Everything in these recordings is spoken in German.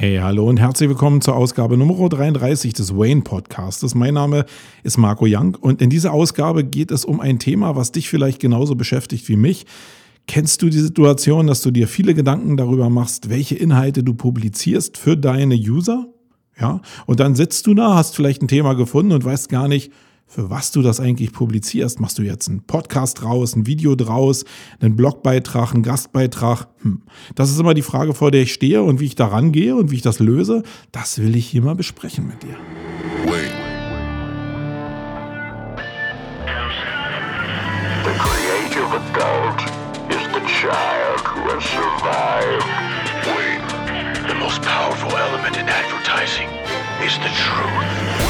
Hey, hallo und herzlich willkommen zur Ausgabe Nummer 33 des Wayne Podcasts. Mein Name ist Marco Young und in dieser Ausgabe geht es um ein Thema, was dich vielleicht genauso beschäftigt wie mich. Kennst du die Situation, dass du dir viele Gedanken darüber machst, welche Inhalte du publizierst für deine User? Ja, und dann sitzt du da, hast vielleicht ein Thema gefunden und weißt gar nicht, für was du das eigentlich publizierst. Machst du jetzt einen Podcast draus, ein Video draus, einen Blogbeitrag, einen Gastbeitrag? Hm. Das ist immer die Frage, vor der ich stehe und wie ich da rangehe und wie ich das löse. Das will ich hier mal besprechen mit dir. Wait. The creative adult is the child who has survived. Wait. The most powerful element in advertising is the truth.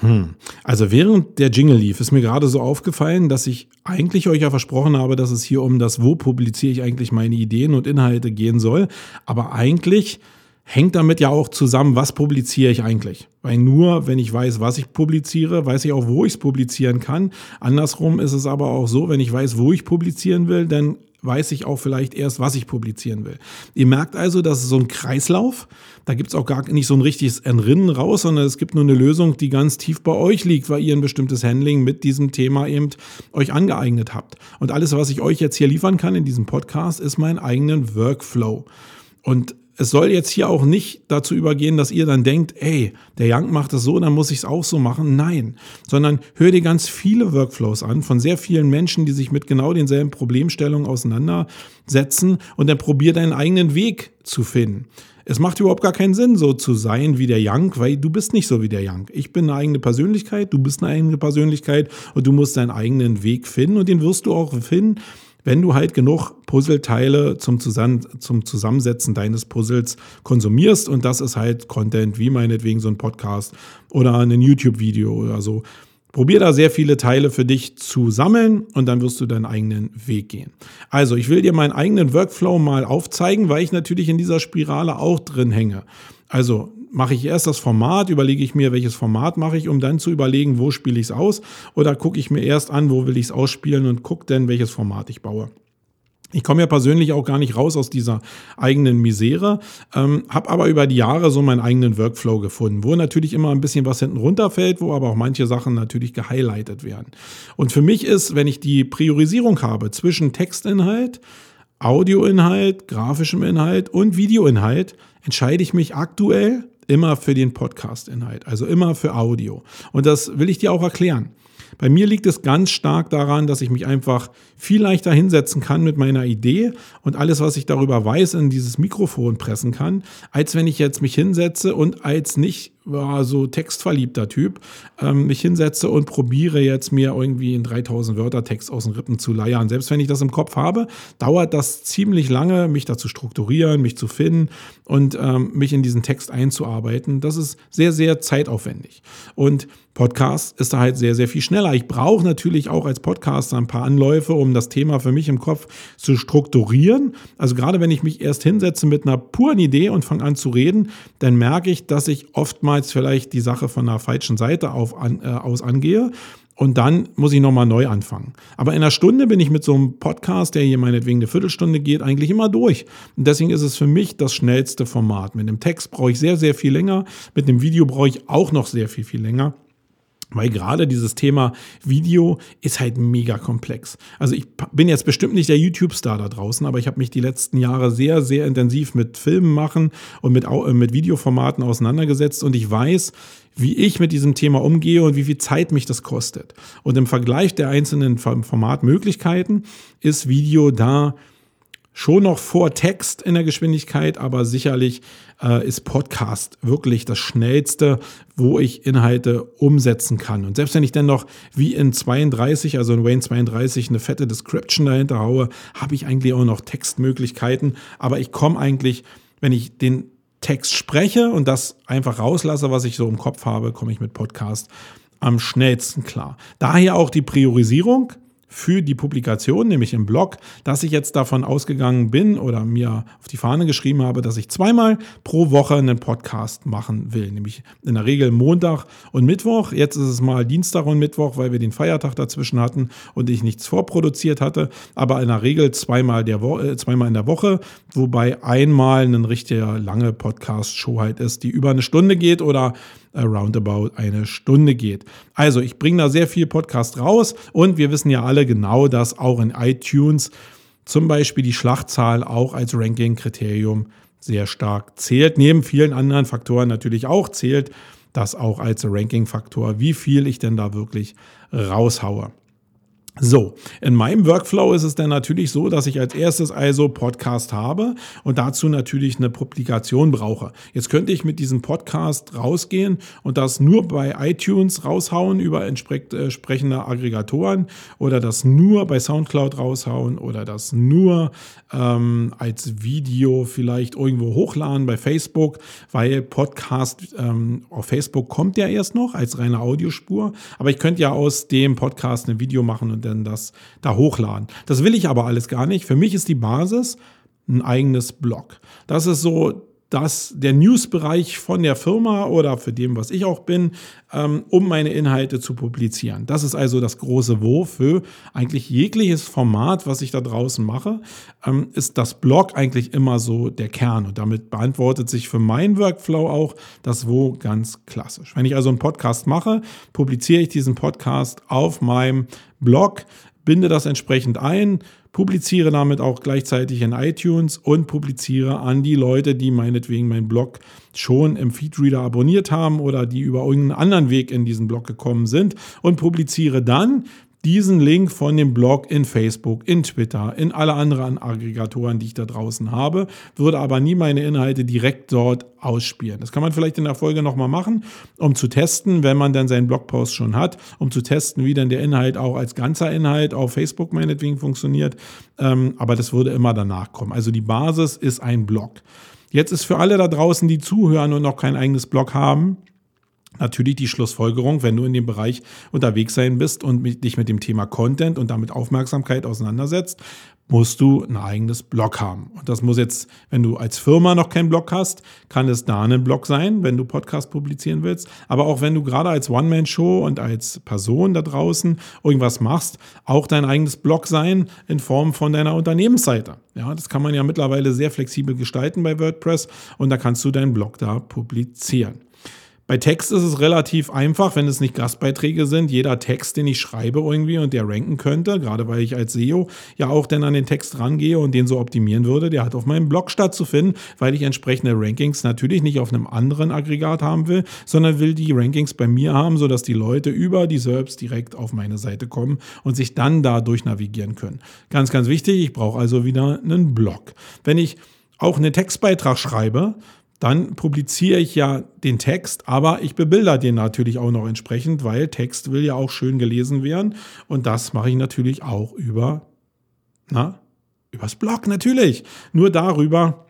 Hm. Also während der Jingle lief, ist mir gerade so aufgefallen, dass ich eigentlich euch ja versprochen habe, dass es hier um das, wo publiziere ich eigentlich meine Ideen und Inhalte gehen soll. Aber eigentlich hängt damit ja auch zusammen, was publiziere ich eigentlich. Weil nur, wenn ich weiß, was ich publiziere, weiß ich auch, wo ich es publizieren kann. Andersrum ist es aber auch so, wenn ich weiß, wo ich publizieren will, dann weiß ich auch vielleicht erst, was ich publizieren will. Ihr merkt also, das ist so ein Kreislauf. Da gibt es auch gar nicht so ein richtiges Entrinnen raus, sondern es gibt nur eine Lösung, die ganz tief bei euch liegt, weil ihr ein bestimmtes Handling mit diesem Thema eben euch angeeignet habt. Und alles, was ich euch jetzt hier liefern kann in diesem Podcast, ist mein eigenen Workflow. Und es soll jetzt hier auch nicht dazu übergehen, dass ihr dann denkt, ey, der Young macht das so, dann muss ich es auch so machen. Nein, sondern hör dir ganz viele Workflows an von sehr vielen Menschen, die sich mit genau denselben Problemstellungen auseinandersetzen und dann probier deinen eigenen Weg zu finden. Es macht überhaupt gar keinen Sinn, so zu sein wie der Young, weil du bist nicht so wie der Young. Ich bin eine eigene Persönlichkeit, du bist eine eigene Persönlichkeit und du musst deinen eigenen Weg finden und den wirst du auch finden wenn du halt genug Puzzleteile zum, Zusammen zum Zusammensetzen deines Puzzles konsumierst und das ist halt Content wie meinetwegen so ein Podcast oder ein YouTube-Video oder so. Probier da sehr viele Teile für dich zu sammeln und dann wirst du deinen eigenen Weg gehen. Also, ich will dir meinen eigenen Workflow mal aufzeigen, weil ich natürlich in dieser Spirale auch drin hänge. Also, mache ich erst das Format, überlege ich mir, welches Format mache ich, um dann zu überlegen, wo spiele ich es aus. Oder gucke ich mir erst an, wo will ich es ausspielen und gucke dann, welches Format ich baue. Ich komme ja persönlich auch gar nicht raus aus dieser eigenen Misere, ähm, habe aber über die Jahre so meinen eigenen Workflow gefunden, wo natürlich immer ein bisschen was hinten runterfällt, wo aber auch manche Sachen natürlich gehighlightet werden. Und für mich ist, wenn ich die Priorisierung habe zwischen Textinhalt, Audioinhalt, grafischem Inhalt und Videoinhalt, entscheide ich mich aktuell immer für den Podcast-Inhalt, also immer für Audio. Und das will ich dir auch erklären. Bei mir liegt es ganz stark daran, dass ich mich einfach viel leichter hinsetzen kann mit meiner Idee und alles, was ich darüber weiß, in dieses Mikrofon pressen kann, als wenn ich jetzt mich hinsetze und als nicht war so textverliebter Typ, ähm, mich hinsetze und probiere jetzt mir irgendwie in 3000 Wörter Text aus den Rippen zu leiern. Selbst wenn ich das im Kopf habe, dauert das ziemlich lange, mich da zu strukturieren, mich zu finden und ähm, mich in diesen Text einzuarbeiten. Das ist sehr, sehr zeitaufwendig. Und Podcast ist da halt sehr, sehr viel schneller. Ich brauche natürlich auch als Podcaster ein paar Anläufe, um das Thema für mich im Kopf zu strukturieren. Also gerade wenn ich mich erst hinsetze mit einer puren Idee und fange an zu reden, dann merke ich, dass ich oftmals oftmals vielleicht die Sache von der falschen Seite auf, an, äh, aus angehe. Und dann muss ich nochmal neu anfangen. Aber in einer Stunde bin ich mit so einem Podcast, der hier meinetwegen eine Viertelstunde geht, eigentlich immer durch. Und deswegen ist es für mich das schnellste Format. Mit dem Text brauche ich sehr, sehr viel länger. Mit dem Video brauche ich auch noch sehr viel, viel länger. Weil gerade dieses Thema Video ist halt mega komplex. Also ich bin jetzt bestimmt nicht der YouTube-Star da draußen, aber ich habe mich die letzten Jahre sehr, sehr intensiv mit Filmen machen und mit, äh, mit Videoformaten auseinandergesetzt und ich weiß, wie ich mit diesem Thema umgehe und wie viel Zeit mich das kostet. Und im Vergleich der einzelnen Formatmöglichkeiten ist Video da schon noch vor Text in der Geschwindigkeit, aber sicherlich äh, ist Podcast wirklich das schnellste, wo ich Inhalte umsetzen kann. Und selbst wenn ich dann noch wie in 32, also in Wayne 32, eine fette Description dahinter haue, habe ich eigentlich auch noch Textmöglichkeiten. Aber ich komme eigentlich, wenn ich den Text spreche und das einfach rauslasse, was ich so im Kopf habe, komme ich mit Podcast am schnellsten klar. Daher auch die Priorisierung für die Publikation, nämlich im Blog, dass ich jetzt davon ausgegangen bin oder mir auf die Fahne geschrieben habe, dass ich zweimal pro Woche einen Podcast machen will. Nämlich in der Regel Montag und Mittwoch. Jetzt ist es mal Dienstag und Mittwoch, weil wir den Feiertag dazwischen hatten und ich nichts vorproduziert hatte. Aber in der Regel zweimal, der Wo äh, zweimal in der Woche, wobei einmal eine richtige lange Podcast-Show halt ist, die über eine Stunde geht oder roundabout eine Stunde geht. Also ich bringe da sehr viel Podcast raus und wir wissen ja alle genau, dass auch in iTunes zum Beispiel die Schlachtzahl auch als Ranking-Kriterium sehr stark zählt. Neben vielen anderen Faktoren natürlich auch zählt das auch als Ranking-Faktor, wie viel ich denn da wirklich raushaue. So, in meinem Workflow ist es dann natürlich so, dass ich als erstes also Podcast habe und dazu natürlich eine Publikation brauche. Jetzt könnte ich mit diesem Podcast rausgehen und das nur bei iTunes raushauen über entsprechende äh, Aggregatoren oder das nur bei SoundCloud raushauen oder das nur ähm, als Video vielleicht irgendwo hochladen bei Facebook, weil Podcast ähm, auf Facebook kommt ja erst noch als reine Audiospur. Aber ich könnte ja aus dem Podcast ein Video machen und denn das da hochladen. Das will ich aber alles gar nicht. Für mich ist die Basis ein eigenes Blog. Das ist so dass der Newsbereich von der Firma oder für dem, was ich auch bin, ähm, um meine Inhalte zu publizieren. Das ist also das große Wo für eigentlich jegliches Format, was ich da draußen mache, ähm, ist das Blog eigentlich immer so der Kern. Und damit beantwortet sich für meinen Workflow auch das Wo ganz klassisch. Wenn ich also einen Podcast mache, publiziere ich diesen Podcast auf meinem Blog, binde das entsprechend ein, publiziere damit auch gleichzeitig in iTunes und publiziere an die Leute, die meinetwegen meinen Blog schon im Feedreader abonniert haben oder die über irgendeinen anderen Weg in diesen Blog gekommen sind und publiziere dann diesen Link von dem Blog in Facebook, in Twitter, in alle anderen Aggregatoren, die ich da draußen habe, würde aber nie meine Inhalte direkt dort ausspielen. Das kann man vielleicht in der Folge nochmal machen, um zu testen, wenn man dann seinen Blogpost schon hat, um zu testen, wie dann der Inhalt auch als ganzer Inhalt auf Facebook meinetwegen funktioniert. Ähm, aber das würde immer danach kommen. Also die Basis ist ein Blog. Jetzt ist für alle da draußen, die zuhören und noch kein eigenes Blog haben, natürlich die Schlussfolgerung, wenn du in dem Bereich unterwegs sein bist und dich mit dem Thema Content und damit Aufmerksamkeit auseinandersetzt, musst du ein eigenes Blog haben. Und das muss jetzt, wenn du als Firma noch keinen Blog hast, kann es da ein Blog sein, wenn du Podcast publizieren willst. Aber auch wenn du gerade als One-Man-Show und als Person da draußen irgendwas machst, auch dein eigenes Blog sein in Form von deiner Unternehmensseite. Ja, das kann man ja mittlerweile sehr flexibel gestalten bei WordPress und da kannst du deinen Blog da publizieren. Bei Text ist es relativ einfach, wenn es nicht Gastbeiträge sind. Jeder Text, den ich schreibe irgendwie und der ranken könnte, gerade weil ich als SEO ja auch dann an den Text rangehe und den so optimieren würde, der hat auf meinem Blog stattzufinden, weil ich entsprechende Rankings natürlich nicht auf einem anderen Aggregat haben will, sondern will die Rankings bei mir haben, sodass die Leute über die SERPs direkt auf meine Seite kommen und sich dann dadurch navigieren können. Ganz, ganz wichtig, ich brauche also wieder einen Blog. Wenn ich auch einen Textbeitrag schreibe, dann publiziere ich ja den Text, aber ich bebilder den natürlich auch noch entsprechend, weil Text will ja auch schön gelesen werden. Und das mache ich natürlich auch über, na, übers Blog natürlich. Nur darüber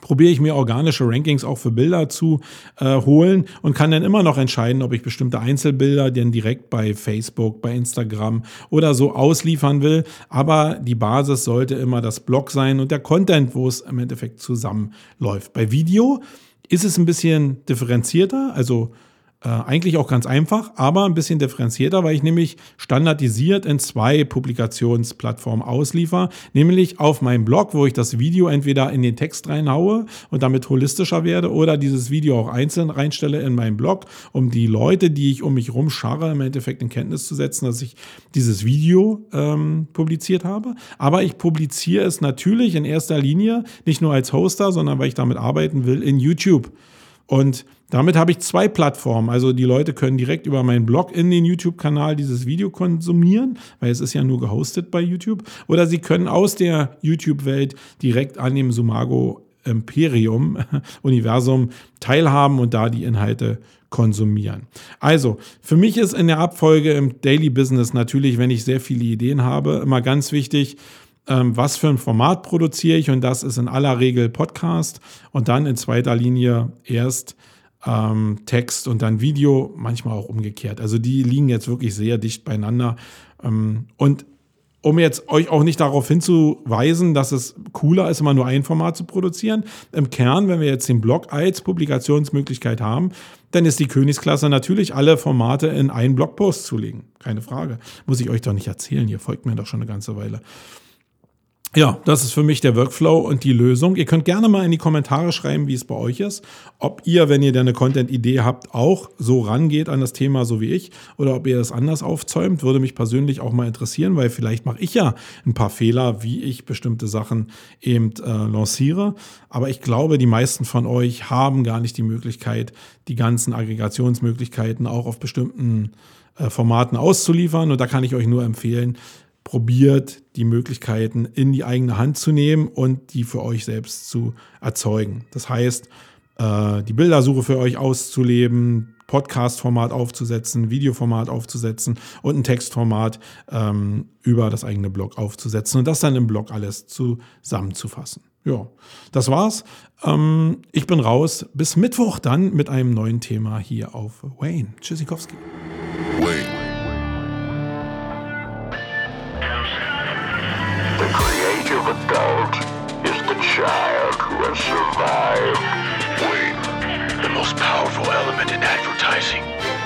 probiere ich mir organische Rankings auch für Bilder zu äh, holen und kann dann immer noch entscheiden, ob ich bestimmte Einzelbilder denn direkt bei Facebook, bei Instagram oder so ausliefern will. Aber die Basis sollte immer das Blog sein und der Content, wo es im Endeffekt zusammenläuft. Bei Video ist es ein bisschen differenzierter, also äh, eigentlich auch ganz einfach, aber ein bisschen differenzierter, weil ich nämlich standardisiert in zwei Publikationsplattformen ausliefer, nämlich auf meinem Blog, wo ich das Video entweder in den Text reinhaue und damit holistischer werde oder dieses Video auch einzeln reinstelle in meinen Blog, um die Leute, die ich um mich rum scharre, im Endeffekt in Kenntnis zu setzen, dass ich dieses Video ähm, publiziert habe. Aber ich publiziere es natürlich in erster Linie nicht nur als Hoster, sondern weil ich damit arbeiten will in YouTube. Und damit habe ich zwei Plattformen. Also die Leute können direkt über meinen Blog in den YouTube-Kanal dieses Video konsumieren, weil es ist ja nur gehostet bei YouTube. Oder sie können aus der YouTube-Welt direkt an dem Sumago Imperium, Universum teilhaben und da die Inhalte konsumieren. Also, für mich ist in der Abfolge im Daily Business natürlich, wenn ich sehr viele Ideen habe, immer ganz wichtig, ähm, was für ein Format produziere ich und das ist in aller Regel Podcast und dann in zweiter Linie erst ähm, Text und dann Video, manchmal auch umgekehrt. Also die liegen jetzt wirklich sehr dicht beieinander. Ähm, und um jetzt euch auch nicht darauf hinzuweisen, dass es cooler ist, immer nur ein Format zu produzieren. Im Kern, wenn wir jetzt den Blog als Publikationsmöglichkeit haben, dann ist die Königsklasse natürlich alle Formate in einen Blogpost zu legen. Keine Frage. Muss ich euch doch nicht erzählen. Ihr folgt mir doch schon eine ganze Weile. Ja, das ist für mich der Workflow und die Lösung. Ihr könnt gerne mal in die Kommentare schreiben, wie es bei euch ist. Ob ihr, wenn ihr da eine Content-Idee habt, auch so rangeht an das Thema, so wie ich, oder ob ihr das anders aufzäumt, würde mich persönlich auch mal interessieren, weil vielleicht mache ich ja ein paar Fehler, wie ich bestimmte Sachen eben äh, lanciere. Aber ich glaube, die meisten von euch haben gar nicht die Möglichkeit, die ganzen Aggregationsmöglichkeiten auch auf bestimmten äh, Formaten auszuliefern. Und da kann ich euch nur empfehlen, probiert, die Möglichkeiten in die eigene Hand zu nehmen und die für euch selbst zu erzeugen. Das heißt, äh, die Bildersuche für euch auszuleben, Podcast-Format aufzusetzen, Videoformat aufzusetzen und ein Textformat ähm, über das eigene Blog aufzusetzen und das dann im Blog alles zusammenzufassen. Ja, das war's. Ähm, ich bin raus. Bis Mittwoch dann mit einem neuen Thema hier auf Wayne. Tschüssikowski. Wayne.